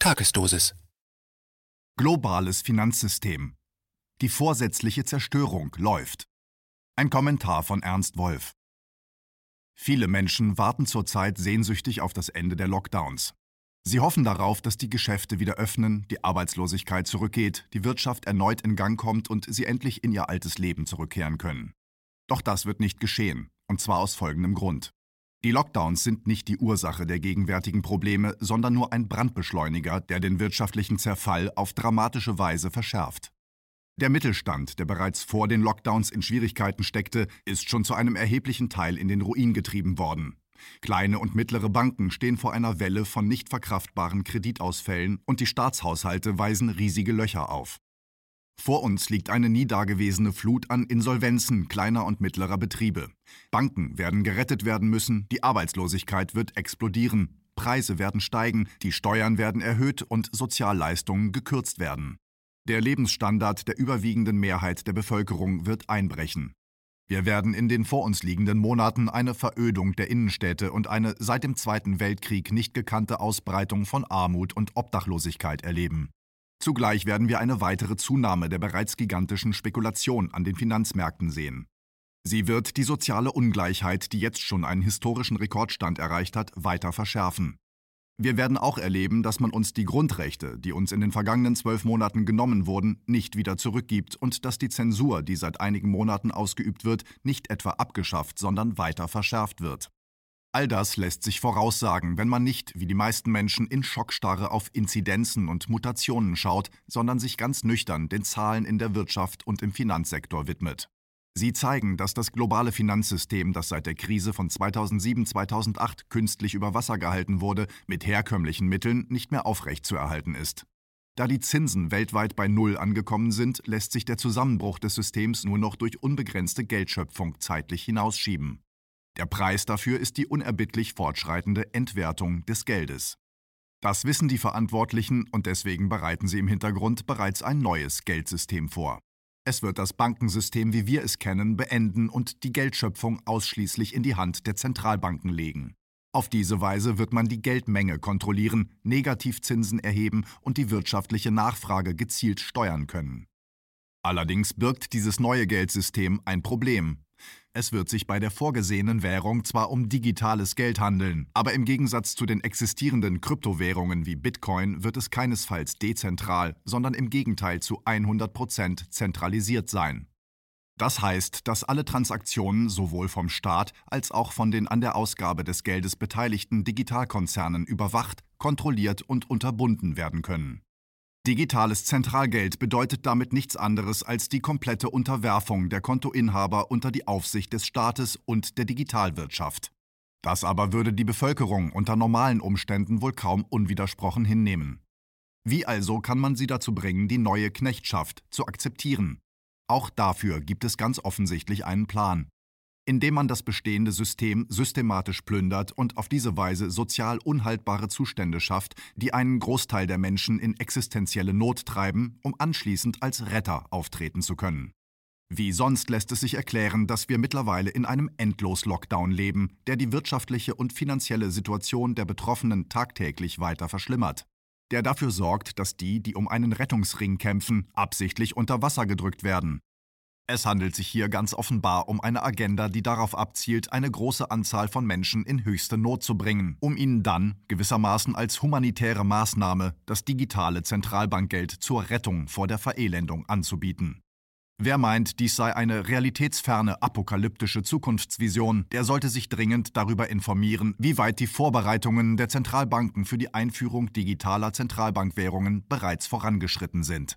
Tagesdosis. Globales Finanzsystem. Die vorsätzliche Zerstörung läuft. Ein Kommentar von Ernst Wolf. Viele Menschen warten zurzeit sehnsüchtig auf das Ende der Lockdowns. Sie hoffen darauf, dass die Geschäfte wieder öffnen, die Arbeitslosigkeit zurückgeht, die Wirtschaft erneut in Gang kommt und sie endlich in ihr altes Leben zurückkehren können. Doch das wird nicht geschehen, und zwar aus folgendem Grund. Die Lockdowns sind nicht die Ursache der gegenwärtigen Probleme, sondern nur ein Brandbeschleuniger, der den wirtschaftlichen Zerfall auf dramatische Weise verschärft. Der Mittelstand, der bereits vor den Lockdowns in Schwierigkeiten steckte, ist schon zu einem erheblichen Teil in den Ruin getrieben worden. Kleine und mittlere Banken stehen vor einer Welle von nicht verkraftbaren Kreditausfällen und die Staatshaushalte weisen riesige Löcher auf. Vor uns liegt eine nie dagewesene Flut an Insolvenzen kleiner und mittlerer Betriebe. Banken werden gerettet werden müssen, die Arbeitslosigkeit wird explodieren, Preise werden steigen, die Steuern werden erhöht und Sozialleistungen gekürzt werden. Der Lebensstandard der überwiegenden Mehrheit der Bevölkerung wird einbrechen. Wir werden in den vor uns liegenden Monaten eine Verödung der Innenstädte und eine seit dem Zweiten Weltkrieg nicht gekannte Ausbreitung von Armut und Obdachlosigkeit erleben. Zugleich werden wir eine weitere Zunahme der bereits gigantischen Spekulation an den Finanzmärkten sehen. Sie wird die soziale Ungleichheit, die jetzt schon einen historischen Rekordstand erreicht hat, weiter verschärfen. Wir werden auch erleben, dass man uns die Grundrechte, die uns in den vergangenen zwölf Monaten genommen wurden, nicht wieder zurückgibt und dass die Zensur, die seit einigen Monaten ausgeübt wird, nicht etwa abgeschafft, sondern weiter verschärft wird. All das lässt sich voraussagen, wenn man nicht, wie die meisten Menschen, in Schockstarre auf Inzidenzen und Mutationen schaut, sondern sich ganz nüchtern den Zahlen in der Wirtschaft und im Finanzsektor widmet. Sie zeigen, dass das globale Finanzsystem, das seit der Krise von 2007-2008 künstlich über Wasser gehalten wurde, mit herkömmlichen Mitteln nicht mehr aufrechtzuerhalten ist. Da die Zinsen weltweit bei Null angekommen sind, lässt sich der Zusammenbruch des Systems nur noch durch unbegrenzte Geldschöpfung zeitlich hinausschieben. Der Preis dafür ist die unerbittlich fortschreitende Entwertung des Geldes. Das wissen die Verantwortlichen und deswegen bereiten sie im Hintergrund bereits ein neues Geldsystem vor. Es wird das Bankensystem, wie wir es kennen, beenden und die Geldschöpfung ausschließlich in die Hand der Zentralbanken legen. Auf diese Weise wird man die Geldmenge kontrollieren, Negativzinsen erheben und die wirtschaftliche Nachfrage gezielt steuern können. Allerdings birgt dieses neue Geldsystem ein Problem. Es wird sich bei der vorgesehenen Währung zwar um digitales Geld handeln, aber im Gegensatz zu den existierenden Kryptowährungen wie Bitcoin wird es keinesfalls dezentral, sondern im Gegenteil zu 100% zentralisiert sein. Das heißt, dass alle Transaktionen sowohl vom Staat als auch von den an der Ausgabe des Geldes beteiligten Digitalkonzernen überwacht, kontrolliert und unterbunden werden können. Digitales Zentralgeld bedeutet damit nichts anderes als die komplette Unterwerfung der Kontoinhaber unter die Aufsicht des Staates und der Digitalwirtschaft. Das aber würde die Bevölkerung unter normalen Umständen wohl kaum unwidersprochen hinnehmen. Wie also kann man sie dazu bringen, die neue Knechtschaft zu akzeptieren? Auch dafür gibt es ganz offensichtlich einen Plan indem man das bestehende System systematisch plündert und auf diese Weise sozial unhaltbare Zustände schafft, die einen Großteil der Menschen in existenzielle Not treiben, um anschließend als Retter auftreten zu können. Wie sonst lässt es sich erklären, dass wir mittlerweile in einem Endlos-Lockdown leben, der die wirtschaftliche und finanzielle Situation der Betroffenen tagtäglich weiter verschlimmert. Der dafür sorgt, dass die, die um einen Rettungsring kämpfen, absichtlich unter Wasser gedrückt werden, es handelt sich hier ganz offenbar um eine Agenda, die darauf abzielt, eine große Anzahl von Menschen in höchste Not zu bringen, um ihnen dann, gewissermaßen als humanitäre Maßnahme, das digitale Zentralbankgeld zur Rettung vor der Verelendung anzubieten. Wer meint, dies sei eine realitätsferne apokalyptische Zukunftsvision, der sollte sich dringend darüber informieren, wie weit die Vorbereitungen der Zentralbanken für die Einführung digitaler Zentralbankwährungen bereits vorangeschritten sind.